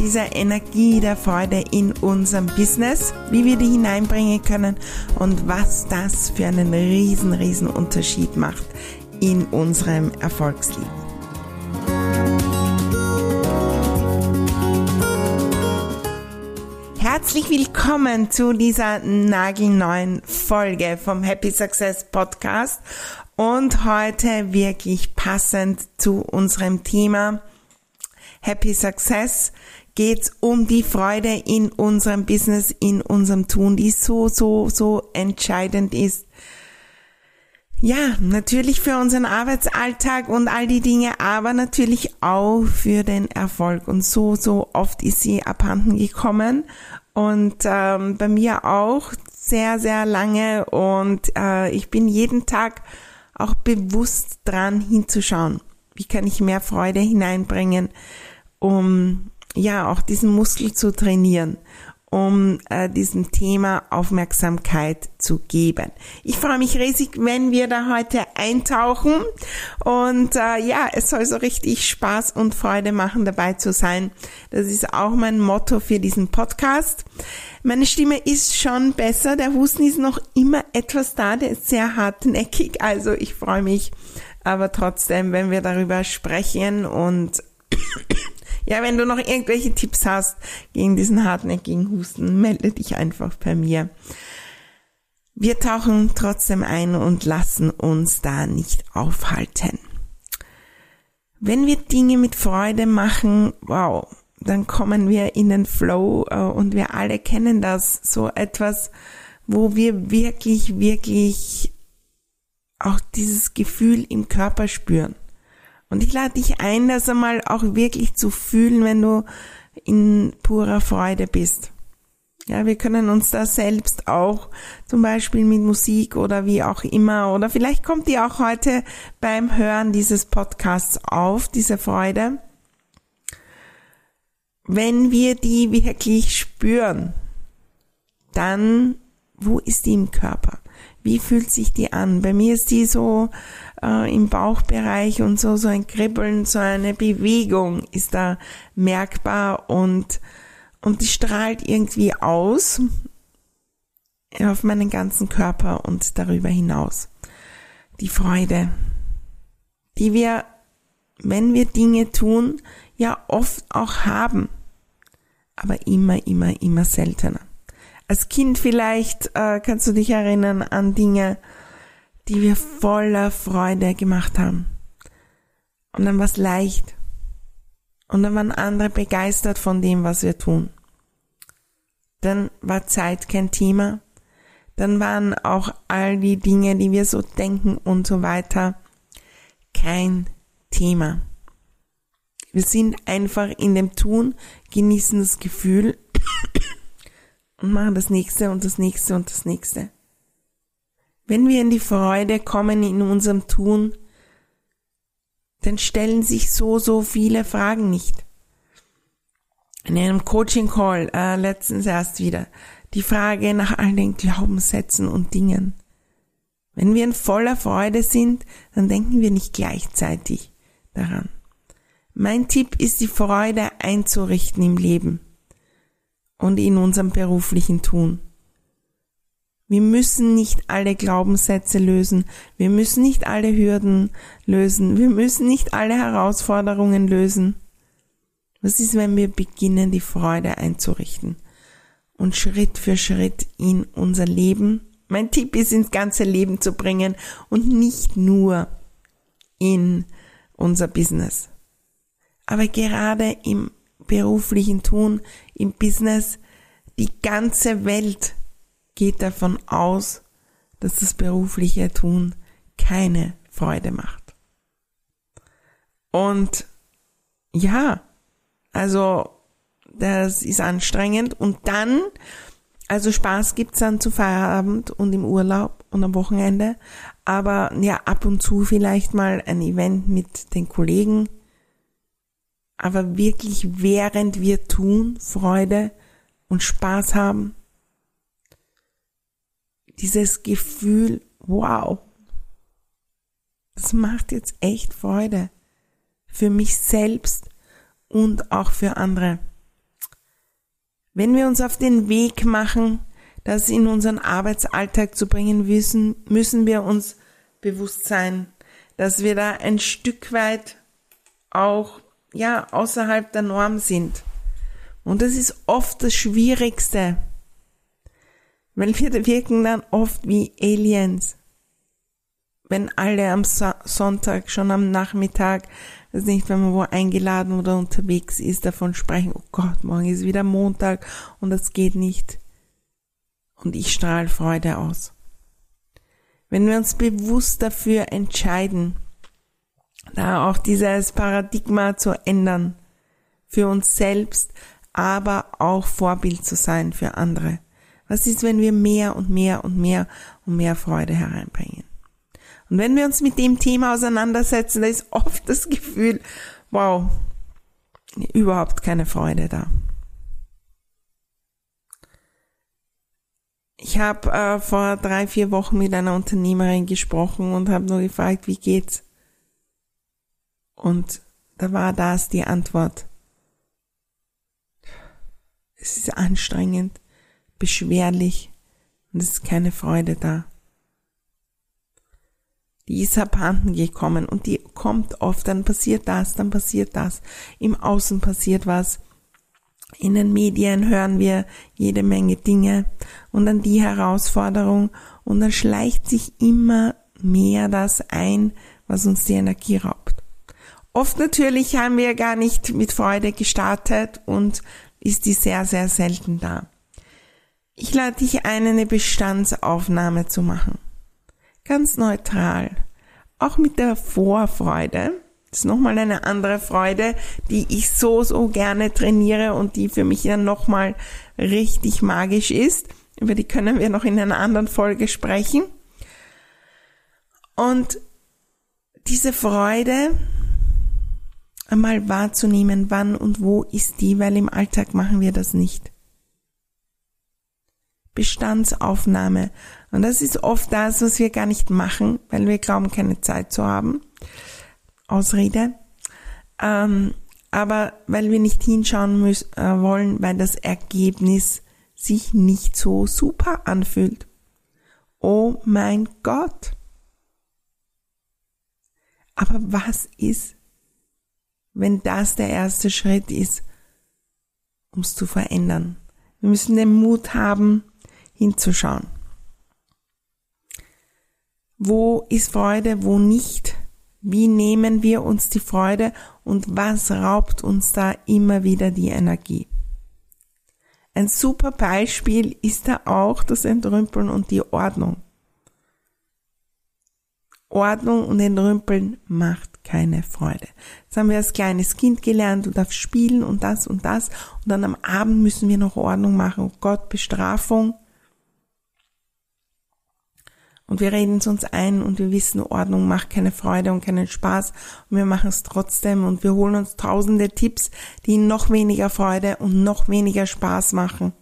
dieser Energie der Freude in unserem Business, wie wir die hineinbringen können und was das für einen riesen, riesen Unterschied macht in unserem Erfolgsleben. Herzlich willkommen zu dieser nagelneuen Folge vom Happy Success Podcast und heute wirklich passend zu unserem Thema Happy Success geht's um die Freude in unserem Business, in unserem Tun, die so, so, so entscheidend ist. Ja, natürlich für unseren Arbeitsalltag und all die Dinge, aber natürlich auch für den Erfolg. Und so, so oft ist sie abhanden gekommen und ähm, bei mir auch sehr, sehr lange. Und äh, ich bin jeden Tag auch bewusst dran hinzuschauen. Wie kann ich mehr Freude hineinbringen, um ja auch diesen Muskel zu trainieren, um äh, diesem Thema Aufmerksamkeit zu geben. Ich freue mich riesig, wenn wir da heute eintauchen und äh, ja, es soll so richtig Spaß und Freude machen, dabei zu sein. Das ist auch mein Motto für diesen Podcast. Meine Stimme ist schon besser, der Husten ist noch immer etwas da, der ist sehr hartnäckig, also ich freue mich aber trotzdem, wenn wir darüber sprechen und ja, wenn du noch irgendwelche Tipps hast gegen diesen hartnäckigen Husten, melde dich einfach bei mir. Wir tauchen trotzdem ein und lassen uns da nicht aufhalten. Wenn wir Dinge mit Freude machen, wow, dann kommen wir in den Flow äh, und wir alle kennen das, so etwas, wo wir wirklich, wirklich auch dieses Gefühl im Körper spüren. Und ich lade dich ein, das einmal auch wirklich zu fühlen, wenn du in purer Freude bist. Ja, wir können uns da selbst auch zum Beispiel mit Musik oder wie auch immer oder vielleicht kommt die auch heute beim Hören dieses Podcasts auf, diese Freude. Wenn wir die wirklich spüren, dann wo ist die im Körper? Wie fühlt sich die an? Bei mir ist die so äh, im Bauchbereich und so, so ein Kribbeln, so eine Bewegung ist da merkbar und, und die strahlt irgendwie aus auf meinen ganzen Körper und darüber hinaus. Die Freude, die wir, wenn wir Dinge tun, ja oft auch haben, aber immer, immer, immer seltener. Als Kind vielleicht äh, kannst du dich erinnern an Dinge, die wir voller Freude gemacht haben. Und dann war es leicht. Und dann waren andere begeistert von dem, was wir tun. Dann war Zeit kein Thema. Dann waren auch all die Dinge, die wir so denken und so weiter, kein Thema. Wir sind einfach in dem Tun, genießen das Gefühl und machen das nächste und das nächste und das nächste. Wenn wir in die Freude kommen in unserem Tun, dann stellen sich so, so viele Fragen nicht. In einem Coaching Call äh, letztens erst wieder die Frage nach all den Glaubenssätzen und Dingen. Wenn wir in voller Freude sind, dann denken wir nicht gleichzeitig daran. Mein Tipp ist, die Freude einzurichten im Leben und in unserem beruflichen Tun. Wir müssen nicht alle Glaubenssätze lösen. Wir müssen nicht alle Hürden lösen. Wir müssen nicht alle Herausforderungen lösen. Was ist, wenn wir beginnen, die Freude einzurichten und Schritt für Schritt in unser Leben mein Tipp ist, ins ganze Leben zu bringen und nicht nur in unser Business. Aber gerade im beruflichen Tun, im Business, die ganze Welt geht davon aus, dass das berufliche Tun keine Freude macht. Und ja, also das ist anstrengend. Und dann, also Spaß gibt's dann zu Feierabend und im Urlaub und am Wochenende, aber ja, ab und zu vielleicht mal ein Event mit den Kollegen, aber wirklich während wir tun, Freude und Spaß haben, dieses Gefühl, wow, das macht jetzt echt Freude. Für mich selbst und auch für andere. Wenn wir uns auf den Weg machen, das in unseren Arbeitsalltag zu bringen müssen, müssen wir uns bewusst sein, dass wir da ein Stück weit auch, ja, außerhalb der Norm sind. Und das ist oft das Schwierigste, weil wir wirken dann oft wie Aliens. Wenn alle am Sonntag, schon am Nachmittag weiß nicht, wenn man wo eingeladen oder unterwegs ist, davon sprechen, oh Gott, morgen ist wieder Montag und das geht nicht. Und ich strahle Freude aus. Wenn wir uns bewusst dafür entscheiden, da auch dieses Paradigma zu ändern, für uns selbst, aber auch Vorbild zu sein für andere. Was ist, wenn wir mehr und mehr und mehr und mehr Freude hereinbringen? Und wenn wir uns mit dem Thema auseinandersetzen, da ist oft das Gefühl, wow, überhaupt keine Freude da. Ich habe äh, vor drei, vier Wochen mit einer Unternehmerin gesprochen und habe nur gefragt, wie geht's? Und da war das die Antwort. Es ist anstrengend, beschwerlich und es ist keine Freude da die ist abhanden gekommen und die kommt oft, dann passiert das, dann passiert das, im Außen passiert was, in den Medien hören wir jede Menge Dinge und dann die Herausforderung und dann schleicht sich immer mehr das ein, was uns die Energie raubt. Oft natürlich haben wir gar nicht mit Freude gestartet und ist die sehr, sehr selten da. Ich lade dich ein, eine Bestandsaufnahme zu machen ganz neutral. Auch mit der Vorfreude. Das ist nochmal eine andere Freude, die ich so, so gerne trainiere und die für mich dann nochmal richtig magisch ist. Über die können wir noch in einer anderen Folge sprechen. Und diese Freude einmal wahrzunehmen, wann und wo ist die, weil im Alltag machen wir das nicht. Bestandsaufnahme. Und das ist oft das, was wir gar nicht machen, weil wir glauben, keine Zeit zu haben. Ausrede. Ähm, aber weil wir nicht hinschauen müssen, äh, wollen, weil das Ergebnis sich nicht so super anfühlt. Oh mein Gott. Aber was ist, wenn das der erste Schritt ist, um es zu verändern? Wir müssen den Mut haben, hinzuschauen. Wo ist Freude, wo nicht? Wie nehmen wir uns die Freude und was raubt uns da immer wieder die Energie? Ein super Beispiel ist da auch das Entrümpeln und die Ordnung. Ordnung und Entrümpeln macht keine Freude. Das haben wir als kleines Kind gelernt, du darfst spielen und das und das und dann am Abend müssen wir noch Ordnung machen. Oh Gott, Bestrafung. Und wir reden es uns ein und wir wissen, Ordnung macht keine Freude und keinen Spaß und wir machen es trotzdem und wir holen uns tausende Tipps, die noch weniger Freude und noch weniger Spaß machen.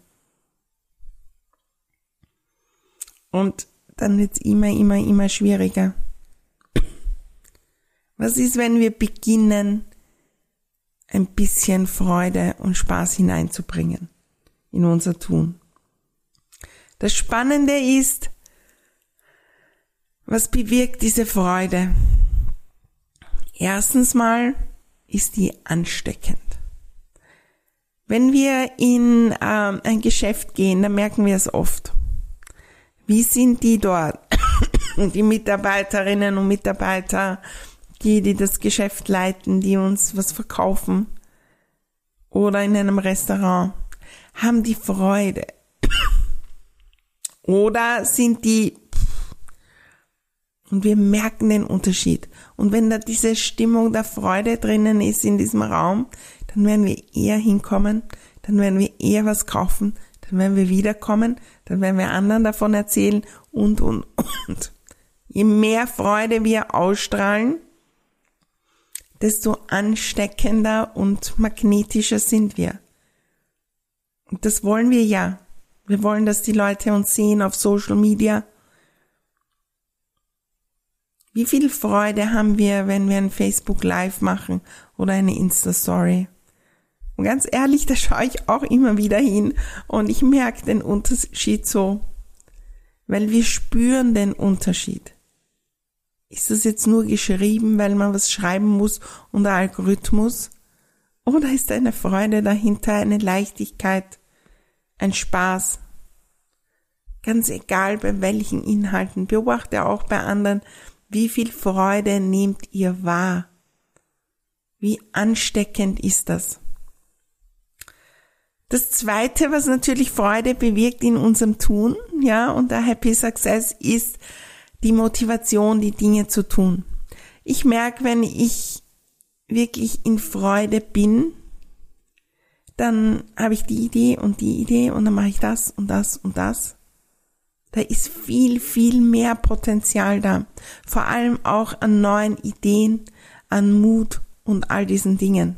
Und dann wird es immer, immer, immer schwieriger. Was ist, wenn wir beginnen, ein bisschen Freude und Spaß hineinzubringen in unser Tun? Das Spannende ist, was bewirkt diese Freude? Erstens mal ist die ansteckend. Wenn wir in ähm, ein Geschäft gehen, dann merken wir es oft. Wie sind die dort? Die Mitarbeiterinnen und Mitarbeiter, die, die das Geschäft leiten, die uns was verkaufen oder in einem Restaurant, haben die Freude? Oder sind die und wir merken den Unterschied. Und wenn da diese Stimmung der Freude drinnen ist in diesem Raum, dann werden wir eher hinkommen, dann werden wir eher was kaufen, dann werden wir wiederkommen, dann werden wir anderen davon erzählen und, und, und. Je mehr Freude wir ausstrahlen, desto ansteckender und magnetischer sind wir. Und das wollen wir ja. Wir wollen, dass die Leute uns sehen auf Social Media. Wie viel Freude haben wir, wenn wir ein Facebook Live machen oder eine Insta Story? Und ganz ehrlich, da schaue ich auch immer wieder hin und ich merke den Unterschied so, weil wir spüren den Unterschied. Ist das jetzt nur geschrieben, weil man was schreiben muss und der Algorithmus? Oder ist eine Freude dahinter, eine Leichtigkeit, ein Spaß? Ganz egal bei welchen Inhalten, beobachte auch bei anderen, wie viel Freude nehmt ihr wahr? Wie ansteckend ist das? Das zweite, was natürlich Freude bewirkt in unserem Tun, ja, und der Happy Success ist, die Motivation, die Dinge zu tun. Ich merke, wenn ich wirklich in Freude bin, dann habe ich die Idee und die Idee und dann mache ich das und das und das. Da ist viel, viel mehr Potenzial da. Vor allem auch an neuen Ideen, an Mut und all diesen Dingen.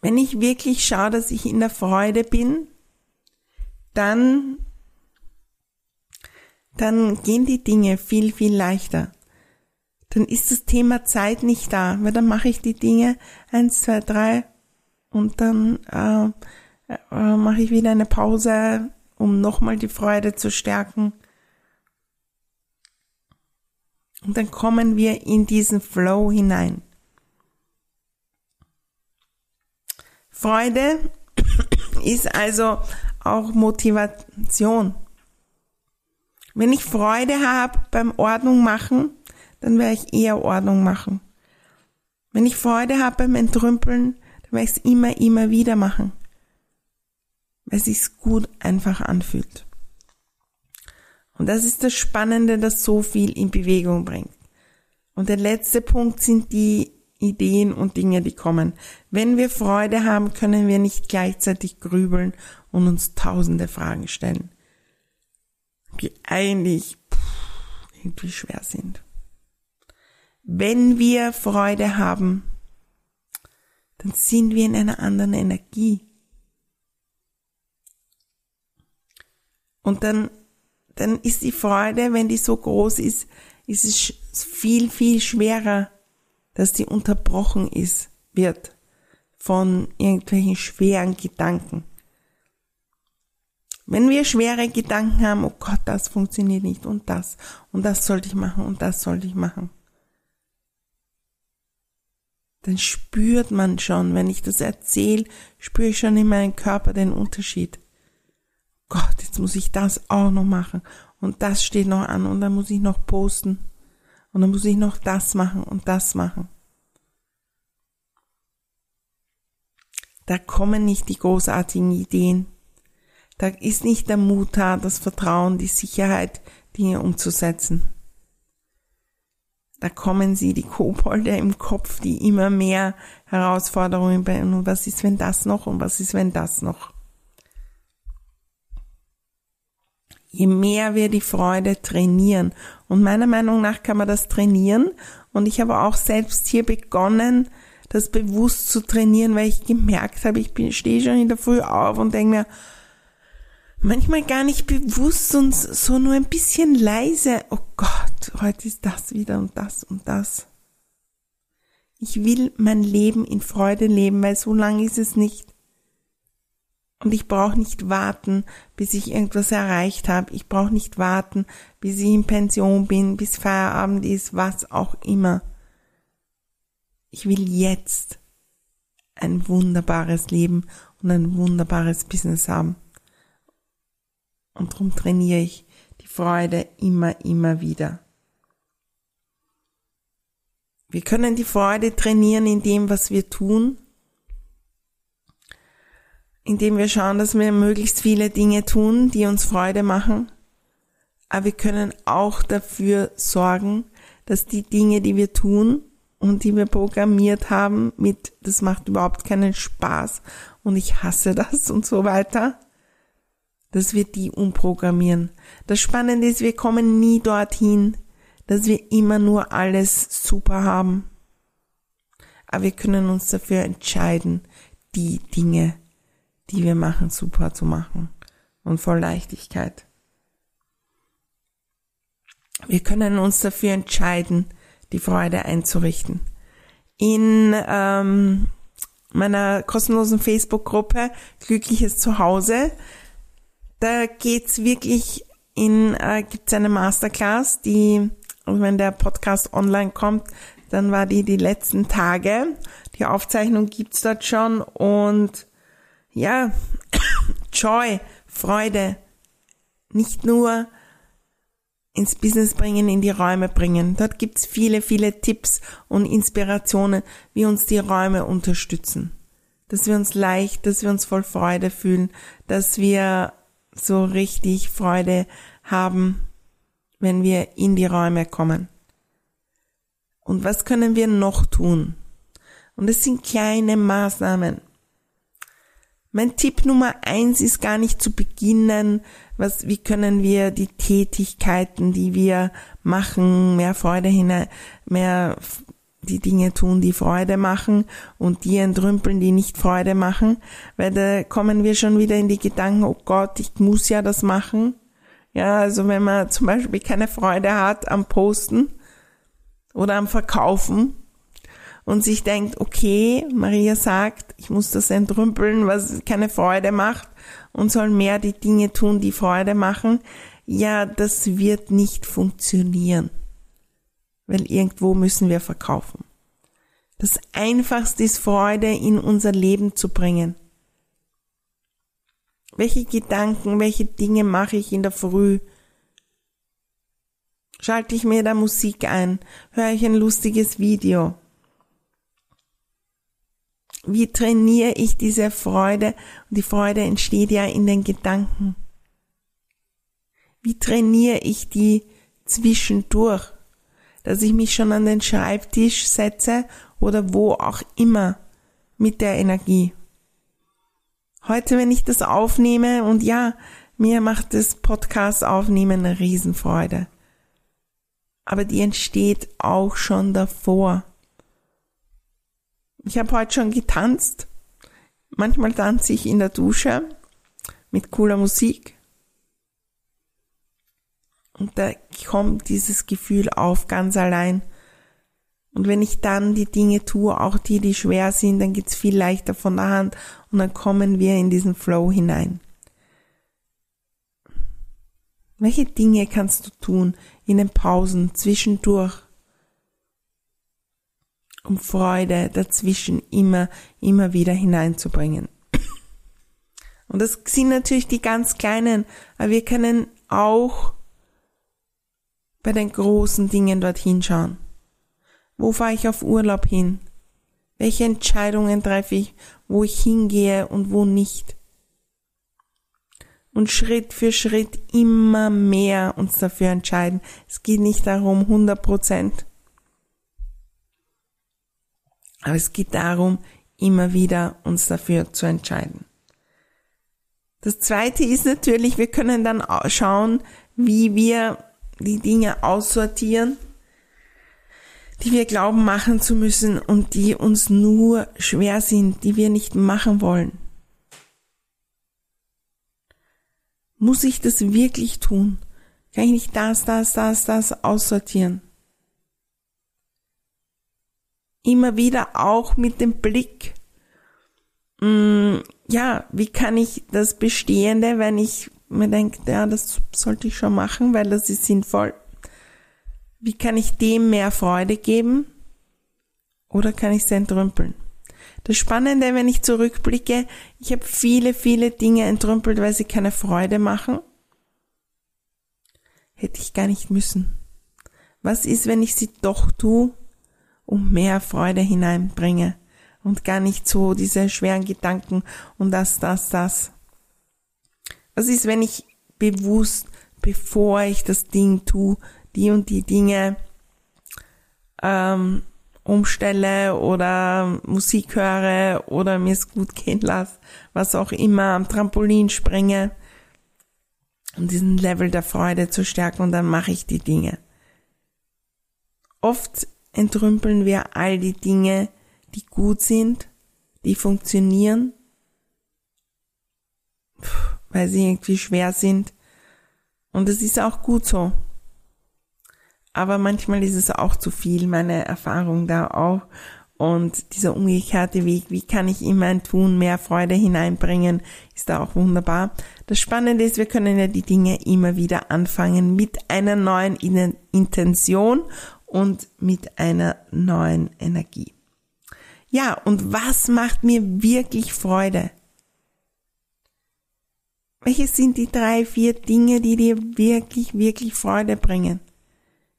Wenn ich wirklich schaue, dass ich in der Freude bin, dann dann gehen die Dinge viel, viel leichter. Dann ist das Thema Zeit nicht da, weil dann mache ich die Dinge eins, zwei, drei und dann äh, äh, mache ich wieder eine Pause, um nochmal die Freude zu stärken. Und dann kommen wir in diesen Flow hinein. Freude ist also auch Motivation. Wenn ich Freude habe beim Ordnung machen, dann werde ich eher Ordnung machen. Wenn ich Freude habe beim Entrümpeln, dann werde ich es immer, immer wieder machen. Weil es sich gut einfach anfühlt. Und das ist das Spannende, das so viel in Bewegung bringt. Und der letzte Punkt sind die Ideen und Dinge, die kommen. Wenn wir Freude haben, können wir nicht gleichzeitig grübeln und uns tausende Fragen stellen die eigentlich irgendwie schwer sind. Wenn wir Freude haben, dann sind wir in einer anderen Energie. Und dann, dann ist die Freude, wenn die so groß ist, ist es viel, viel schwerer, dass die unterbrochen ist, wird von irgendwelchen schweren Gedanken. Wenn wir schwere Gedanken haben, oh Gott, das funktioniert nicht und das und das sollte ich machen und das sollte ich machen, dann spürt man schon, wenn ich das erzähle, spüre ich schon in meinem Körper den Unterschied. Gott, jetzt muss ich das auch noch machen und das steht noch an und dann muss ich noch posten und dann muss ich noch das machen und das machen. Da kommen nicht die großartigen Ideen, da ist nicht der Mut da, das Vertrauen, die Sicherheit, Dinge umzusetzen. Da kommen sie, die Kobolde im Kopf, die immer mehr Herausforderungen bringen. Und was ist, wenn das noch? Und was ist, wenn das noch? Je mehr wir die Freude trainieren. Und meiner Meinung nach kann man das trainieren. Und ich habe auch selbst hier begonnen, das bewusst zu trainieren, weil ich gemerkt habe, ich stehe schon in der Früh auf und denke mir, manchmal gar nicht bewusst und so nur ein bisschen leise. Oh Gott, heute ist das wieder und das und das. Ich will mein Leben in Freude leben, weil so lange ist es nicht. Und ich brauche nicht warten, bis ich irgendwas erreicht habe. Ich brauche nicht warten, bis ich in Pension bin, bis Feierabend ist, was auch immer. Ich will jetzt ein wunderbares Leben und ein wunderbares Business haben. Und darum trainiere ich die Freude immer, immer wieder. Wir können die Freude trainieren in dem, was wir tun, indem wir schauen, dass wir möglichst viele Dinge tun, die uns Freude machen. Aber wir können auch dafür sorgen, dass die Dinge, die wir tun und die wir programmiert haben mit, das macht überhaupt keinen Spaß und ich hasse das und so weiter, dass wir die umprogrammieren. Das Spannende ist, wir kommen nie dorthin, dass wir immer nur alles super haben. Aber wir können uns dafür entscheiden, die Dinge, die wir machen, super zu machen und voll Leichtigkeit. Wir können uns dafür entscheiden, die Freude einzurichten. In ähm, meiner kostenlosen Facebook-Gruppe Glückliches Zuhause, da geht's wirklich in, äh, gibt's eine Masterclass, die, also wenn der Podcast online kommt, dann war die die letzten Tage. Die Aufzeichnung gibt's dort schon und ja, Joy, Freude, nicht nur ins Business bringen, in die Räume bringen. Dort gibt's viele, viele Tipps und Inspirationen, wie uns die Räume unterstützen. Dass wir uns leicht, dass wir uns voll Freude fühlen, dass wir so richtig Freude haben, wenn wir in die Räume kommen. Und was können wir noch tun? Und es sind kleine Maßnahmen. Mein Tipp Nummer eins ist gar nicht zu beginnen, was, wie können wir die Tätigkeiten, die wir machen, mehr Freude hinein, mehr die Dinge tun, die Freude machen und die entrümpeln, die nicht Freude machen, weil da kommen wir schon wieder in die Gedanken, oh Gott, ich muss ja das machen. Ja, also wenn man zum Beispiel keine Freude hat am Posten oder am Verkaufen, und sich denkt, okay, Maria sagt, ich muss das entrümpeln, was keine Freude macht und soll mehr die Dinge tun, die Freude machen, ja, das wird nicht funktionieren. Weil irgendwo müssen wir verkaufen. Das Einfachste ist Freude in unser Leben zu bringen. Welche Gedanken, welche Dinge mache ich in der Früh? Schalte ich mir da Musik ein? Höre ich ein lustiges Video? Wie trainiere ich diese Freude? Und die Freude entsteht ja in den Gedanken. Wie trainiere ich die zwischendurch? Dass ich mich schon an den Schreibtisch setze oder wo auch immer mit der Energie. Heute, wenn ich das aufnehme und ja, mir macht das Podcast aufnehmen eine Riesenfreude. Aber die entsteht auch schon davor. Ich habe heute schon getanzt. Manchmal tanze ich in der Dusche mit cooler Musik. Und da kommt dieses Gefühl auf ganz allein. Und wenn ich dann die Dinge tue, auch die, die schwer sind, dann geht's viel leichter von der Hand und dann kommen wir in diesen Flow hinein. Welche Dinge kannst du tun in den Pausen zwischendurch? um Freude dazwischen immer, immer wieder hineinzubringen. Und das sind natürlich die ganz kleinen, aber wir können auch bei den großen Dingen dorthin schauen. Wo fahre ich auf Urlaub hin? Welche Entscheidungen treffe ich, wo ich hingehe und wo nicht? Und Schritt für Schritt immer mehr uns dafür entscheiden. Es geht nicht darum, 100 Prozent aber es geht darum, immer wieder uns dafür zu entscheiden. Das zweite ist natürlich, wir können dann schauen, wie wir die Dinge aussortieren, die wir glauben machen zu müssen und die uns nur schwer sind, die wir nicht machen wollen. Muss ich das wirklich tun? Kann ich nicht das, das, das, das aussortieren? immer wieder auch mit dem Blick, mm, ja, wie kann ich das Bestehende, wenn ich mir denke, ja, das sollte ich schon machen, weil das ist sinnvoll. Wie kann ich dem mehr Freude geben? Oder kann ich es entrümpeln? Das Spannende, wenn ich zurückblicke, ich habe viele, viele Dinge entrümpelt, weil sie keine Freude machen. hätte ich gar nicht müssen. Was ist, wenn ich sie doch tue, um mehr Freude hineinbringe und gar nicht so diese schweren Gedanken und das, das, das. Was ist, wenn ich bewusst, bevor ich das Ding tue, die und die Dinge ähm, umstelle oder Musik höre oder mir es gut gehen lasse, was auch immer, am Trampolin springe, um diesen Level der Freude zu stärken und dann mache ich die Dinge. Oft entrümpeln wir all die Dinge, die gut sind, die funktionieren, weil sie irgendwie schwer sind. Und es ist auch gut so. Aber manchmal ist es auch zu viel, meine Erfahrung da auch. Und dieser umgekehrte Weg, wie kann ich in mein Tun mehr Freude hineinbringen, ist da auch wunderbar. Das Spannende ist, wir können ja die Dinge immer wieder anfangen mit einer neuen Intention und mit einer neuen Energie. Ja, und was macht mir wirklich Freude? Welche sind die drei, vier Dinge, die dir wirklich, wirklich Freude bringen?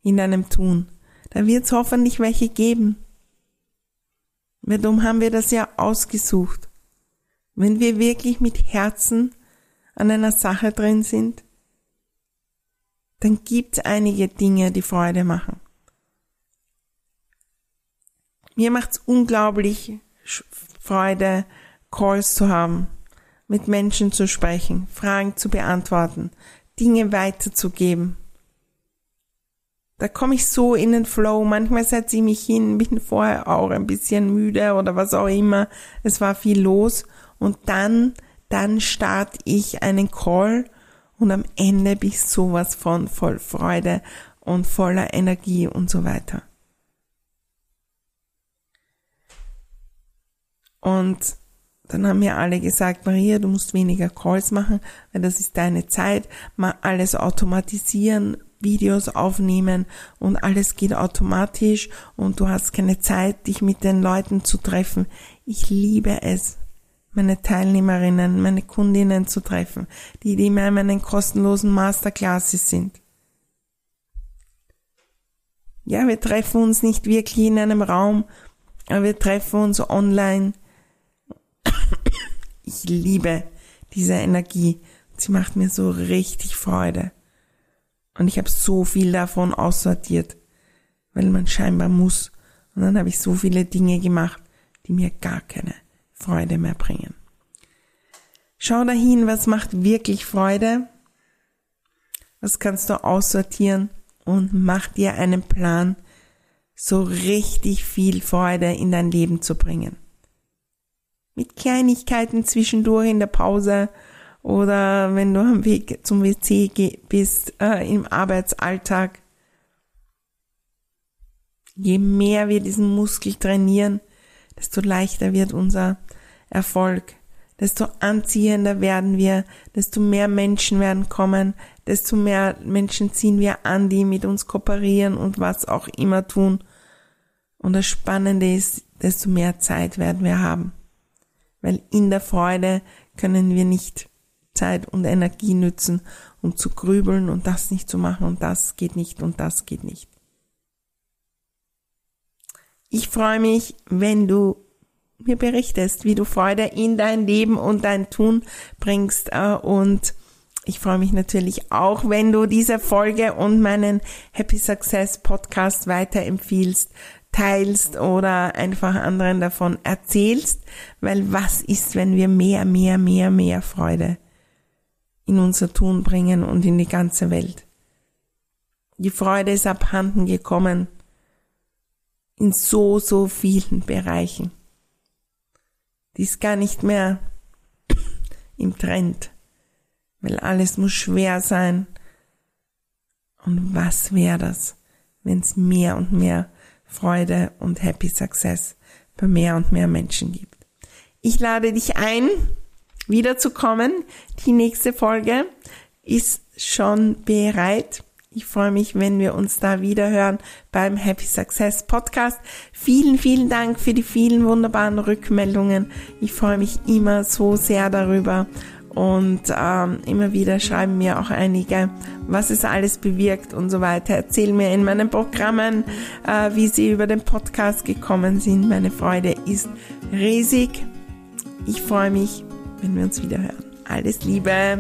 in deinem Tun. Da wird es hoffentlich welche geben. Darum haben wir das ja ausgesucht. Wenn wir wirklich mit Herzen an einer Sache drin sind, dann gibt es einige Dinge, die Freude machen. Mir macht es unglaublich Freude, Calls zu haben, mit Menschen zu sprechen, Fragen zu beantworten, Dinge weiterzugeben da komme ich so in den Flow. Manchmal setze ich mich hin, bin vorher auch ein bisschen müde oder was auch immer. Es war viel los. Und dann, dann starte ich einen Call und am Ende bin ich sowas von voll Freude und voller Energie und so weiter. Und dann haben mir alle gesagt, Maria, du musst weniger Calls machen, weil das ist deine Zeit, mal alles automatisieren, Videos aufnehmen und alles geht automatisch und du hast keine Zeit, dich mit den Leuten zu treffen. Ich liebe es, meine Teilnehmerinnen, meine Kundinnen zu treffen, die, die in meinen kostenlosen Masterclasses sind. Ja, wir treffen uns nicht wirklich in einem Raum, aber wir treffen uns online. Ich liebe diese Energie. Sie macht mir so richtig Freude. Und ich habe so viel davon aussortiert, weil man scheinbar muss. Und dann habe ich so viele Dinge gemacht, die mir gar keine Freude mehr bringen. Schau dahin, was macht wirklich Freude? Was kannst du aussortieren und mach dir einen Plan, so richtig viel Freude in dein Leben zu bringen. Mit Kleinigkeiten zwischendurch in der Pause oder wenn du am Weg zum WC bist, äh, im Arbeitsalltag. Je mehr wir diesen Muskel trainieren, desto leichter wird unser Erfolg, desto anziehender werden wir, desto mehr Menschen werden kommen, desto mehr Menschen ziehen wir an, die mit uns kooperieren und was auch immer tun. Und das Spannende ist, desto mehr Zeit werden wir haben. Weil in der Freude können wir nicht Zeit und Energie nützen, um zu grübeln und das nicht zu machen und das geht nicht und das geht nicht. Ich freue mich, wenn du mir berichtest, wie du Freude in dein Leben und dein Tun bringst äh, und ich freue mich natürlich auch, wenn du diese Folge und meinen Happy Success Podcast weiterempfiehlst, teilst oder einfach anderen davon erzählst, weil was ist, wenn wir mehr, mehr, mehr, mehr Freude in unser Tun bringen und in die ganze Welt. Die Freude ist abhanden gekommen in so, so vielen Bereichen. Die ist gar nicht mehr im Trend, weil alles muss schwer sein. Und was wäre das, wenn es mehr und mehr Freude und Happy Success bei mehr und mehr Menschen gibt? Ich lade dich ein, wiederzukommen. Die nächste Folge ist schon bereit. Ich freue mich, wenn wir uns da wieder hören beim Happy Success Podcast. Vielen, vielen Dank für die vielen wunderbaren Rückmeldungen. Ich freue mich immer so sehr darüber. Und ähm, immer wieder schreiben mir auch einige, was es alles bewirkt und so weiter. Erzählen mir in meinen Programmen, äh, wie sie über den Podcast gekommen sind. Meine Freude ist riesig. Ich freue mich, wenn wir uns wieder hören. Alles Liebe!